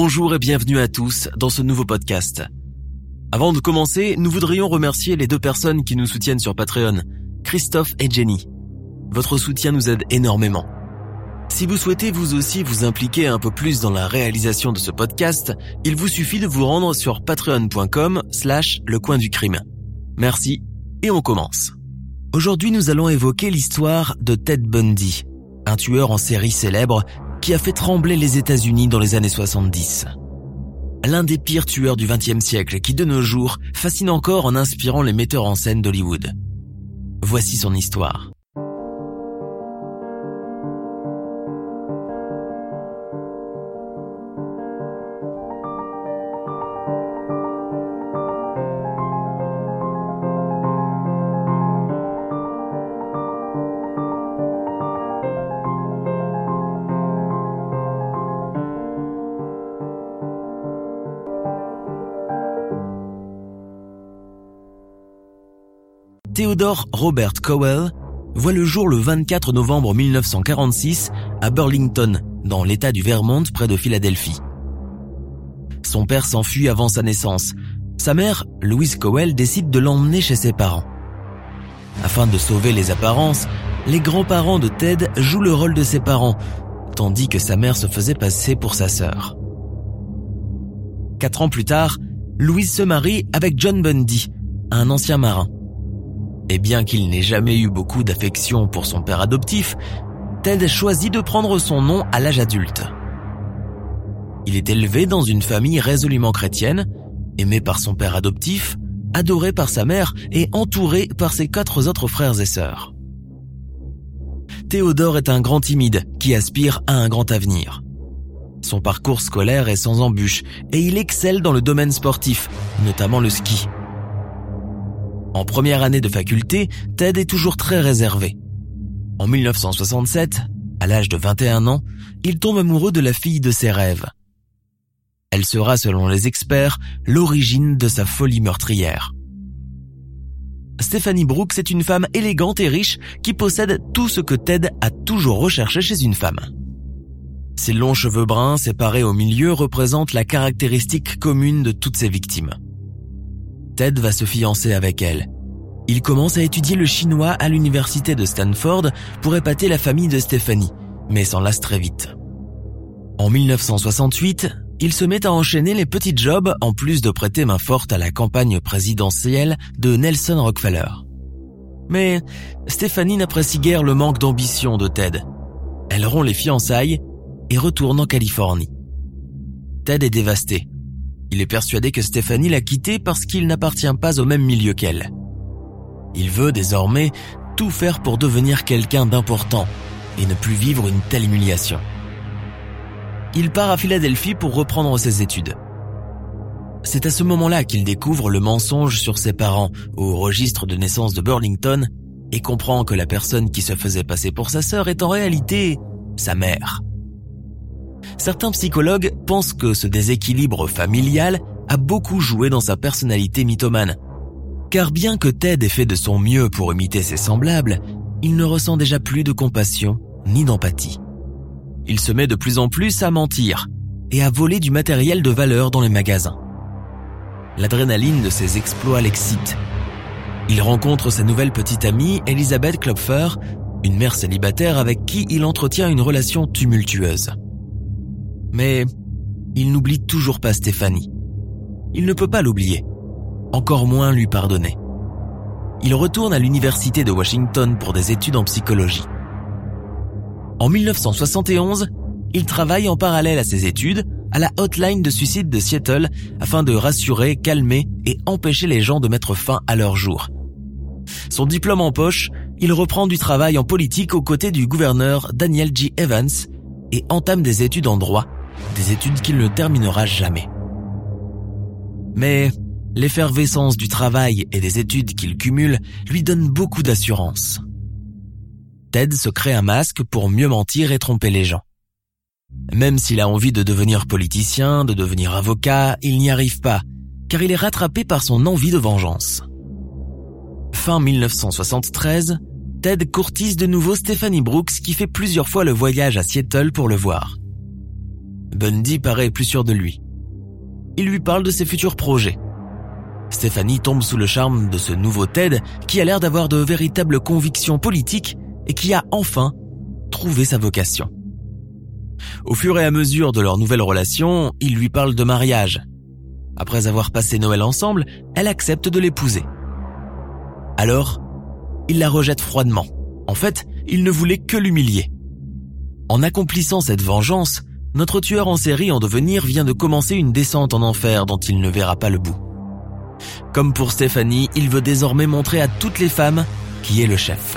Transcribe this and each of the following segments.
Bonjour et bienvenue à tous dans ce nouveau podcast. Avant de commencer, nous voudrions remercier les deux personnes qui nous soutiennent sur Patreon, Christophe et Jenny. Votre soutien nous aide énormément. Si vous souhaitez vous aussi vous impliquer un peu plus dans la réalisation de ce podcast, il vous suffit de vous rendre sur patreon.com slash le coin du crime. Merci et on commence. Aujourd'hui nous allons évoquer l'histoire de Ted Bundy, un tueur en série célèbre qui a fait trembler les États-Unis dans les années 70. L'un des pires tueurs du XXe siècle qui de nos jours fascine encore en inspirant les metteurs en scène d'Hollywood. Voici son histoire. Theodore Robert Cowell voit le jour le 24 novembre 1946 à Burlington, dans l'état du Vermont près de Philadelphie. Son père s'enfuit avant sa naissance. Sa mère, Louise Cowell, décide de l'emmener chez ses parents. Afin de sauver les apparences, les grands-parents de Ted jouent le rôle de ses parents, tandis que sa mère se faisait passer pour sa sœur. Quatre ans plus tard, Louise se marie avec John Bundy, un ancien marin. Et bien qu'il n'ait jamais eu beaucoup d'affection pour son père adoptif, Ted choisit de prendre son nom à l'âge adulte. Il est élevé dans une famille résolument chrétienne, aimé par son père adoptif, adoré par sa mère et entouré par ses quatre autres frères et sœurs. Théodore est un grand timide qui aspire à un grand avenir. Son parcours scolaire est sans embûche et il excelle dans le domaine sportif, notamment le ski. En première année de faculté, Ted est toujours très réservé. En 1967, à l'âge de 21 ans, il tombe amoureux de la fille de ses rêves. Elle sera, selon les experts, l'origine de sa folie meurtrière. Stephanie Brooks est une femme élégante et riche qui possède tout ce que Ted a toujours recherché chez une femme. Ses longs cheveux bruns séparés au milieu représentent la caractéristique commune de toutes ses victimes. Ted va se fiancer avec elle. Il commence à étudier le chinois à l'université de Stanford pour épater la famille de Stephanie, mais s'en lasse très vite. En 1968, il se met à enchaîner les petits jobs en plus de prêter main forte à la campagne présidentielle de Nelson Rockefeller. Mais Stéphanie n'apprécie guère le manque d'ambition de Ted. Elle rompt les fiançailles et retourne en Californie. Ted est dévasté. Il est persuadé que Stéphanie l'a quitté parce qu'il n'appartient pas au même milieu qu'elle. Il veut désormais tout faire pour devenir quelqu'un d'important et ne plus vivre une telle humiliation. Il part à Philadelphie pour reprendre ses études. C'est à ce moment-là qu'il découvre le mensonge sur ses parents au registre de naissance de Burlington et comprend que la personne qui se faisait passer pour sa sœur est en réalité sa mère. Certains psychologues pensent que ce déséquilibre familial a beaucoup joué dans sa personnalité mythomane. Car bien que Ted ait fait de son mieux pour imiter ses semblables, il ne ressent déjà plus de compassion ni d'empathie. Il se met de plus en plus à mentir et à voler du matériel de valeur dans les magasins. L'adrénaline de ses exploits l'excite. Il rencontre sa nouvelle petite amie, Elisabeth Klopfer, une mère célibataire avec qui il entretient une relation tumultueuse. Mais il n'oublie toujours pas Stéphanie. Il ne peut pas l'oublier, encore moins lui pardonner. Il retourne à l'université de Washington pour des études en psychologie. En 1971, il travaille en parallèle à ses études à la hotline de suicide de Seattle afin de rassurer, calmer et empêcher les gens de mettre fin à leur jour. Son diplôme en poche, il reprend du travail en politique aux côtés du gouverneur Daniel G. Evans et entame des études en droit, des études qu'il ne terminera jamais. Mais l'effervescence du travail et des études qu'il cumule lui donne beaucoup d'assurance. Ted se crée un masque pour mieux mentir et tromper les gens. Même s'il a envie de devenir politicien, de devenir avocat, il n'y arrive pas, car il est rattrapé par son envie de vengeance. Fin 1973, Ted courtise de nouveau Stephanie Brooks qui fait plusieurs fois le voyage à Seattle pour le voir. Bundy paraît plus sûr de lui. Il lui parle de ses futurs projets. Stephanie tombe sous le charme de ce nouveau Ted qui a l'air d'avoir de véritables convictions politiques et qui a enfin trouvé sa vocation. Au fur et à mesure de leur nouvelle relation, il lui parle de mariage. Après avoir passé Noël ensemble, elle accepte de l'épouser. Alors, il la rejette froidement. En fait, il ne voulait que l'humilier. En accomplissant cette vengeance, notre tueur en série en devenir vient de commencer une descente en enfer dont il ne verra pas le bout. Comme pour Stéphanie, il veut désormais montrer à toutes les femmes qui est le chef.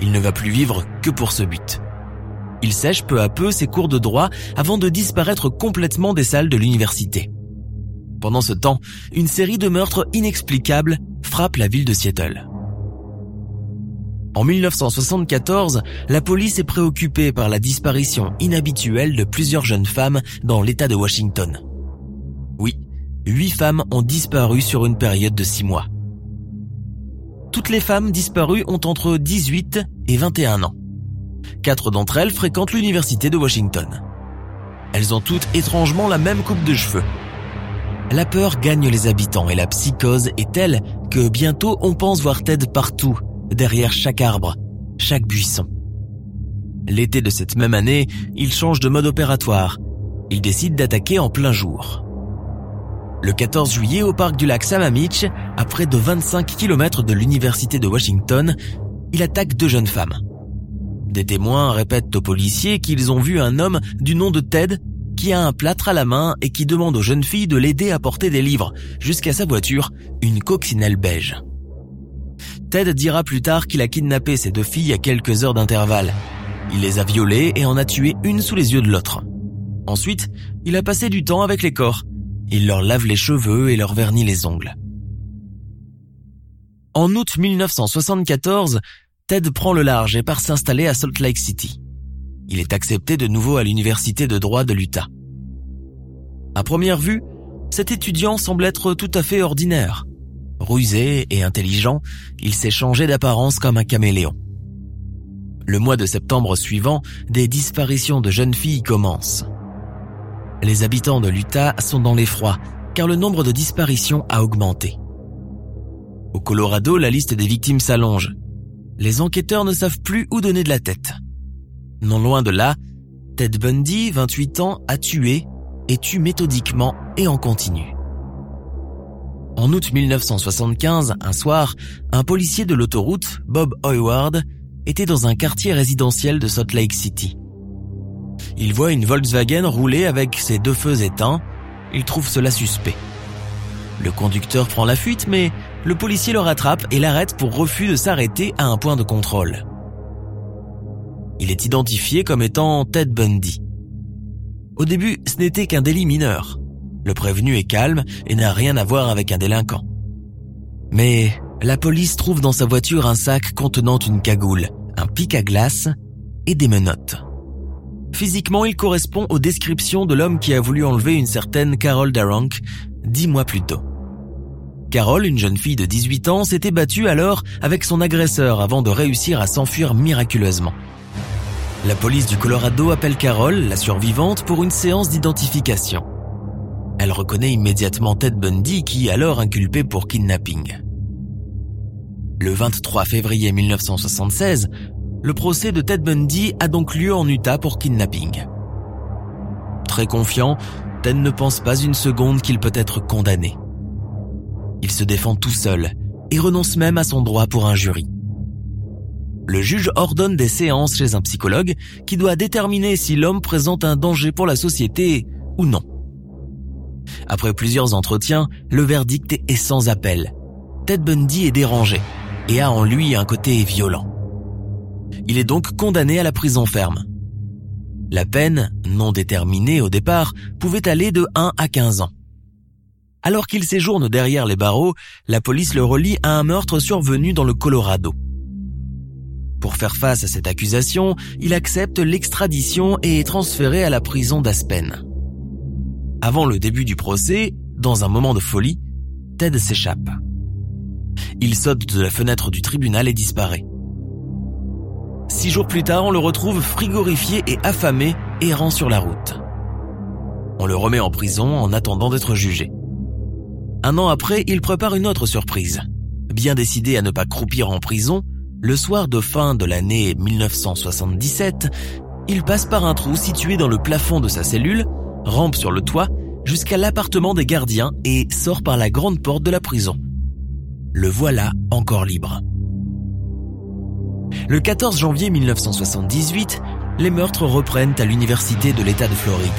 Il ne va plus vivre que pour ce but. Il sèche peu à peu ses cours de droit avant de disparaître complètement des salles de l'université. Pendant ce temps, une série de meurtres inexplicables frappe la ville de Seattle. En 1974, la police est préoccupée par la disparition inhabituelle de plusieurs jeunes femmes dans l'État de Washington. Oui, huit femmes ont disparu sur une période de six mois. Toutes les femmes disparues ont entre 18 et 21 ans. Quatre d'entre elles fréquentent l'université de Washington. Elles ont toutes étrangement la même coupe de cheveux. La peur gagne les habitants et la psychose est telle que bientôt on pense voir Ted partout, derrière chaque arbre, chaque buisson. L'été de cette même année, il change de mode opératoire. Il décide d'attaquer en plein jour. Le 14 juillet, au parc du lac Sammamish, à près de 25 km de l'université de Washington, il attaque deux jeunes femmes. Des témoins répètent aux policiers qu'ils ont vu un homme du nom de Ted qui a un plâtre à la main et qui demande aux jeunes filles de l'aider à porter des livres jusqu'à sa voiture, une coccinelle beige. Ted dira plus tard qu'il a kidnappé ces deux filles à quelques heures d'intervalle. Il les a violées et en a tué une sous les yeux de l'autre. Ensuite, il a passé du temps avec les corps. Il leur lave les cheveux et leur vernit les ongles. En août 1974, Ted prend le large et part s'installer à Salt Lake City. Il est accepté de nouveau à l'université de droit de l'Utah. À première vue, cet étudiant semble être tout à fait ordinaire. Rusé et intelligent, il s'est changé d'apparence comme un caméléon. Le mois de septembre suivant, des disparitions de jeunes filles commencent. Les habitants de l'Utah sont dans l'effroi, car le nombre de disparitions a augmenté. Au Colorado, la liste des victimes s'allonge les enquêteurs ne savent plus où donner de la tête. Non loin de là, Ted Bundy, 28 ans, a tué et tue méthodiquement et en continu. En août 1975, un soir, un policier de l'autoroute, Bob Hoyward, était dans un quartier résidentiel de Salt Lake City. Il voit une Volkswagen rouler avec ses deux feux éteints. Il trouve cela suspect. Le conducteur prend la fuite, mais le policier le rattrape et l'arrête pour refus de s'arrêter à un point de contrôle. Il est identifié comme étant Ted Bundy. Au début, ce n'était qu'un délit mineur. Le prévenu est calme et n'a rien à voir avec un délinquant. Mais la police trouve dans sa voiture un sac contenant une cagoule, un pic à glace et des menottes. Physiquement, il correspond aux descriptions de l'homme qui a voulu enlever une certaine Carol Darank dix mois plus tôt. Carole, une jeune fille de 18 ans, s'était battue alors avec son agresseur avant de réussir à s'enfuir miraculeusement. La police du Colorado appelle Carole, la survivante, pour une séance d'identification. Elle reconnaît immédiatement Ted Bundy qui est alors inculpé pour kidnapping. Le 23 février 1976, le procès de Ted Bundy a donc lieu en Utah pour kidnapping. Très confiant, Ted ne pense pas une seconde qu'il peut être condamné. Il se défend tout seul et renonce même à son droit pour un jury. Le juge ordonne des séances chez un psychologue qui doit déterminer si l'homme présente un danger pour la société ou non. Après plusieurs entretiens, le verdict est sans appel. Ted Bundy est dérangé et a en lui un côté violent. Il est donc condamné à la prison ferme. La peine, non déterminée au départ, pouvait aller de 1 à 15 ans. Alors qu'il séjourne derrière les barreaux, la police le relie à un meurtre survenu dans le Colorado. Pour faire face à cette accusation, il accepte l'extradition et est transféré à la prison d'Aspen. Avant le début du procès, dans un moment de folie, Ted s'échappe. Il saute de la fenêtre du tribunal et disparaît. Six jours plus tard, on le retrouve frigorifié et affamé, errant sur la route. On le remet en prison en attendant d'être jugé. Un an après, il prépare une autre surprise. Bien décidé à ne pas croupir en prison, le soir de fin de l'année 1977, il passe par un trou situé dans le plafond de sa cellule, rampe sur le toit, jusqu'à l'appartement des gardiens et sort par la grande porte de la prison. Le voilà encore libre. Le 14 janvier 1978, les meurtres reprennent à l'université de l'État de Floride.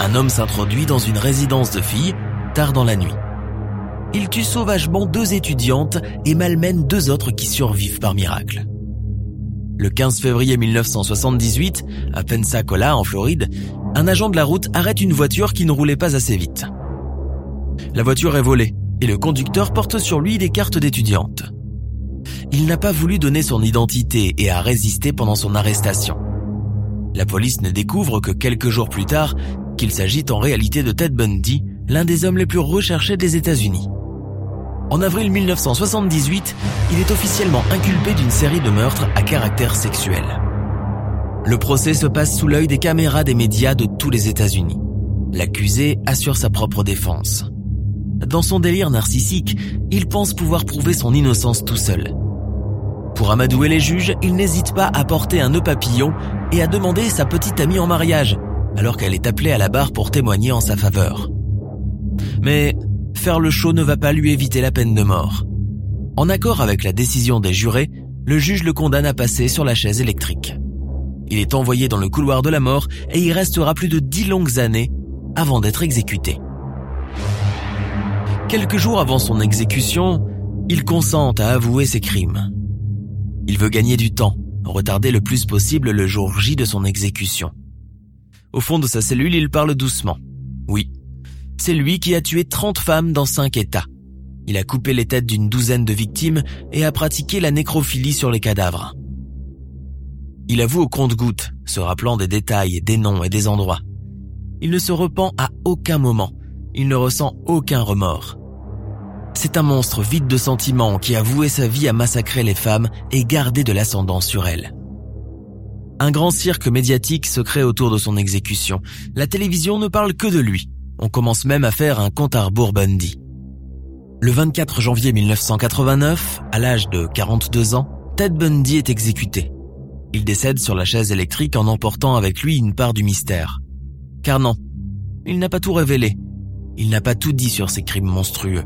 Un homme s'introduit dans une résidence de filles tard dans la nuit. Il tue sauvagement deux étudiantes et malmène deux autres qui survivent par miracle. Le 15 février 1978, à Pensacola, en Floride, un agent de la route arrête une voiture qui ne roulait pas assez vite. La voiture est volée et le conducteur porte sur lui des cartes d'étudiantes. Il n'a pas voulu donner son identité et a résisté pendant son arrestation. La police ne découvre que quelques jours plus tard qu'il s'agit en réalité de Ted Bundy, l'un des hommes les plus recherchés des États-Unis. En avril 1978, il est officiellement inculpé d'une série de meurtres à caractère sexuel. Le procès se passe sous l'œil des caméras des médias de tous les États-Unis. L'accusé assure sa propre défense. Dans son délire narcissique, il pense pouvoir prouver son innocence tout seul. Pour amadouer les juges, il n'hésite pas à porter un nœud papillon et à demander sa petite amie en mariage, alors qu'elle est appelée à la barre pour témoigner en sa faveur. Mais faire le show ne va pas lui éviter la peine de mort. En accord avec la décision des jurés, le juge le condamne à passer sur la chaise électrique. Il est envoyé dans le couloir de la mort et y restera plus de dix longues années avant d'être exécuté. Quelques jours avant son exécution, il consent à avouer ses crimes. Il veut gagner du temps, retarder le plus possible le jour J de son exécution. Au fond de sa cellule, il parle doucement. Oui, c'est lui qui a tué 30 femmes dans 5 États. Il a coupé les têtes d'une douzaine de victimes et a pratiqué la nécrophilie sur les cadavres. Il avoue au compte-gouttes, se rappelant des détails, des noms et des endroits. Il ne se repent à aucun moment. Il ne ressent aucun remords. C'est un monstre vide de sentiments qui a voué sa vie à massacrer les femmes et garder de l'ascendant sur elles. Un grand cirque médiatique se crée autour de son exécution. La télévision ne parle que de lui. On commence même à faire un compte à rebours Bundy. Le 24 janvier 1989, à l'âge de 42 ans, Ted Bundy est exécuté. Il décède sur la chaise électrique en emportant avec lui une part du mystère. Car non, il n'a pas tout révélé. Il n'a pas tout dit sur ces crimes monstrueux.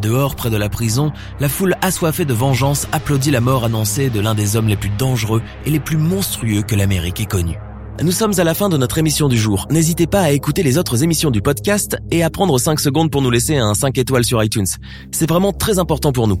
Dehors, près de la prison, la foule assoiffée de vengeance applaudit la mort annoncée de l'un des hommes les plus dangereux et les plus monstrueux que l'Amérique ait connus. Nous sommes à la fin de notre émission du jour. N'hésitez pas à écouter les autres émissions du podcast et à prendre 5 secondes pour nous laisser un 5 étoiles sur iTunes. C'est vraiment très important pour nous.